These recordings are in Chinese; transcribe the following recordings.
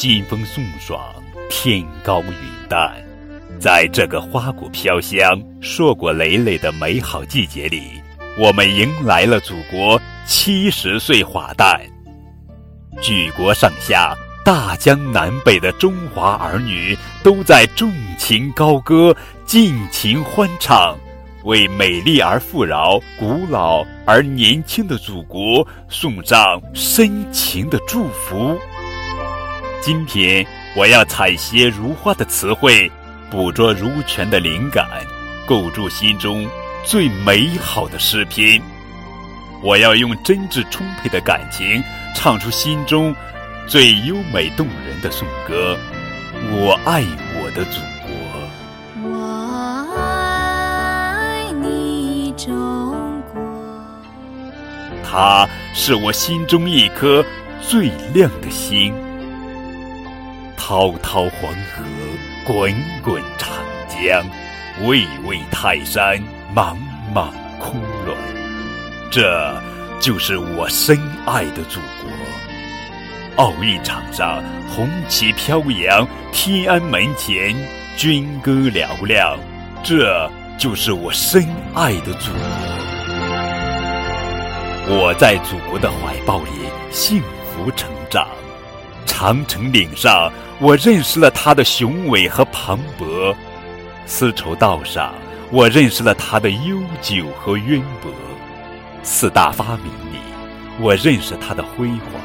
金风送爽，天高云淡。在这个花果飘香、硕果累累的美好季节里，我们迎来了祖国七十岁华诞。举国上下、大江南北的中华儿女都在纵情高歌、尽情欢唱。为美丽而富饶、古老而年轻的祖国送上深情的祝福。今天，我要采撷如花的词汇，捕捉如泉的灵感，构筑心中最美好的诗篇。我要用真挚充沛的感情，唱出心中最优美动人的颂歌。我爱我的祖国，我爱你中国。它是我心中一颗最亮的星。滔滔黄河，滚滚长江，巍巍泰山，莽莽空峦。这就是我深爱的祖国。奥运场上，红旗飘扬；天安门前，军歌嘹亮。这就是我深爱的祖国。我在祖国的怀抱里幸福成长，长城岭上，我认识了它的雄伟和磅礴；丝绸道上，我认识了它的悠久和渊博；四大发明里，我认识它的辉煌；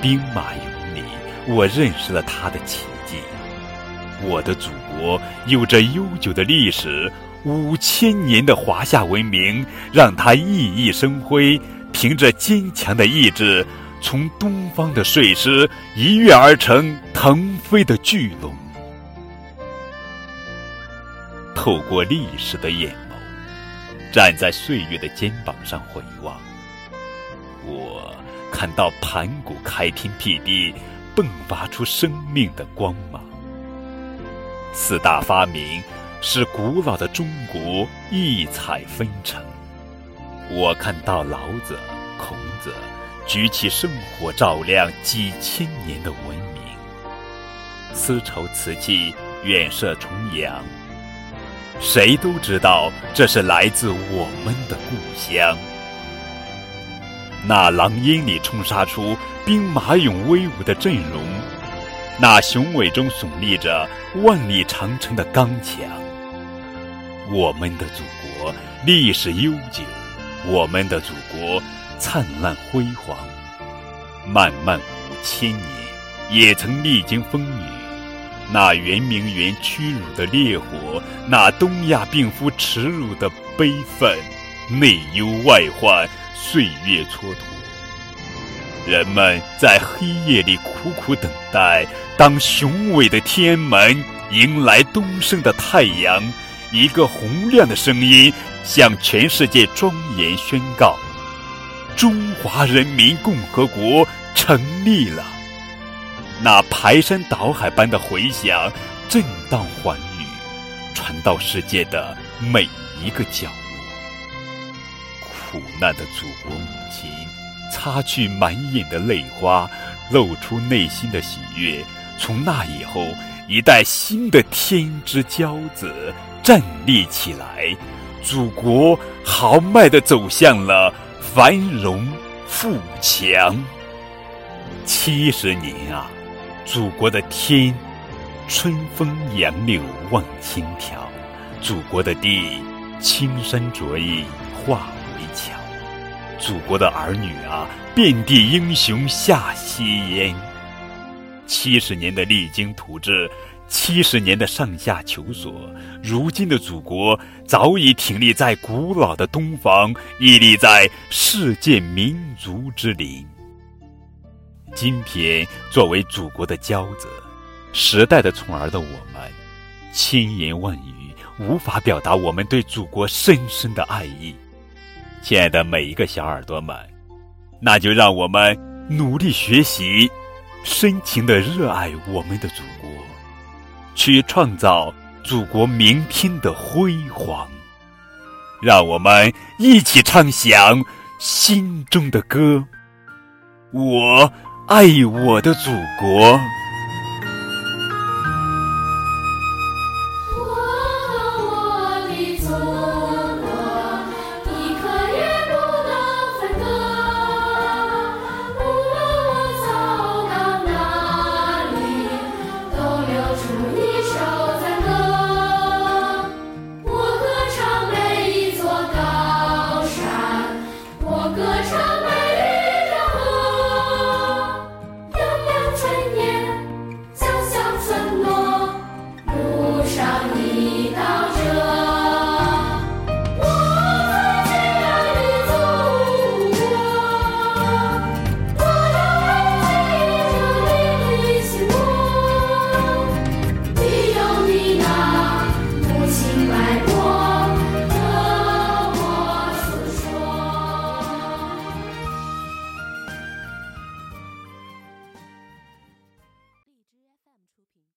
兵马俑里，我认识了它的奇迹。我的祖国有着悠久的历史，五千年的华夏文明，让它熠熠生辉。凭着坚强的意志，从东方的睡狮一跃而成腾飞的巨龙。透过历史的眼眸，站在岁月的肩膀上回望，我看到盘古开天辟地，迸发出生命的光芒。四大发明使古老的中国异彩纷呈。我看到老子、孔子举起圣火，照亮几千年的文明。丝绸瓷器远涉重洋，谁都知道这是来自我们的故乡。那狼烟里冲杀出兵马俑威武的阵容，那雄伟中耸立着万里长城的刚强。我们的祖国历史悠久。我们的祖国灿烂辉煌，漫漫五千年，也曾历经风雨。那圆明园屈辱的烈火，那东亚病夫耻辱的悲愤，内忧外患，岁月蹉跎。人们在黑夜里苦苦等待，当雄伟的天安门迎来东升的太阳，一个洪亮的声音。向全世界庄严宣告：中华人民共和国成立了。那排山倒海般的回响，震荡寰宇，传到世界的每一个角落。苦难的祖国母亲，擦去满眼的泪花，露出内心的喜悦。从那以后，一代新的天之骄子站立起来。祖国豪迈地走向了繁荣富强。七十年啊，祖国的天，春风杨柳望青条；祖国的地，青山着意化为桥；祖国的儿女啊，遍地英雄下西烟。七十年的励精图治。七十年的上下求索，如今的祖国早已挺立在古老的东方，屹立在世界民族之林。今天，作为祖国的骄子，时代的宠儿的我们，千言万语无法表达我们对祖国深深的爱意。亲爱的每一个小耳朵们，那就让我们努力学习，深情的热爱我们的祖国。去创造祖国明天的辉煌，让我们一起唱响心中的歌。我爱我的祖国。